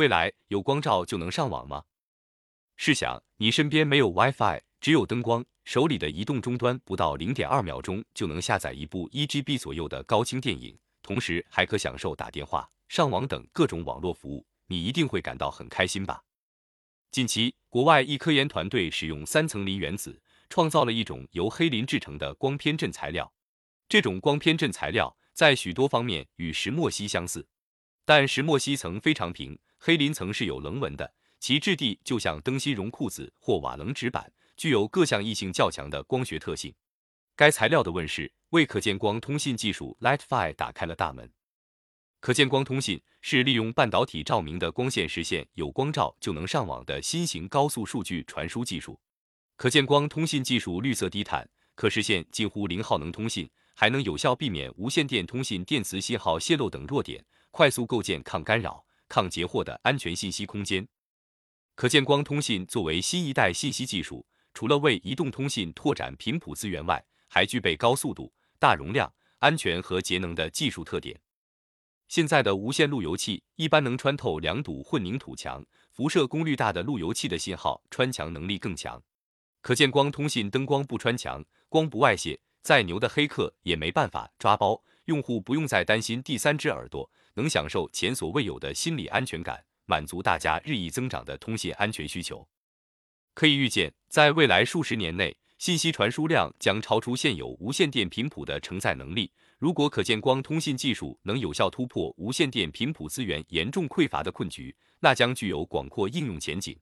未来有光照就能上网吗？试想，你身边没有 WiFi，只有灯光，手里的移动终端不到零点二秒钟就能下载一部一 GB 左右的高清电影，同时还可享受打电话、上网等各种网络服务，你一定会感到很开心吧？近期，国外一科研团队使用三层磷原子，创造了一种由黑磷制成的光偏振材料。这种光偏振材料在许多方面与石墨烯相似，但石墨烯层非常平，黑磷层是有棱纹的。其质地就像灯芯绒裤子或瓦楞纸板，具有各项异性较强的光学特性。该材料的问世，为可见光通信技术 LightFi 打开了大门。可见光通信是利用半导体照明的光线实现有光照就能上网的新型高速数据传输技术。可见光通信技术绿色低碳，可实现近乎零耗能通信，还能有效避免无线电通信电磁信号泄漏等弱点，快速构建抗干扰、抗截获的安全信息空间。可见光通信作为新一代信息技术，除了为移动通信拓展频谱资源外，还具备高速度、大容量、安全和节能的技术特点。现在的无线路由器一般能穿透两堵混凝土墙，辐射功率大的路由器的信号穿墙能力更强。可见光通信灯光不穿墙，光不外泄，再牛的黑客也没办法抓包，用户不用再担心第三只耳朵，能享受前所未有的心理安全感。满足大家日益增长的通信安全需求。可以预见，在未来数十年内，信息传输量将超出现有无线电频谱的承载能力。如果可见光通信技术能有效突破无线电频谱资源严重匮乏的困局，那将具有广阔应用前景。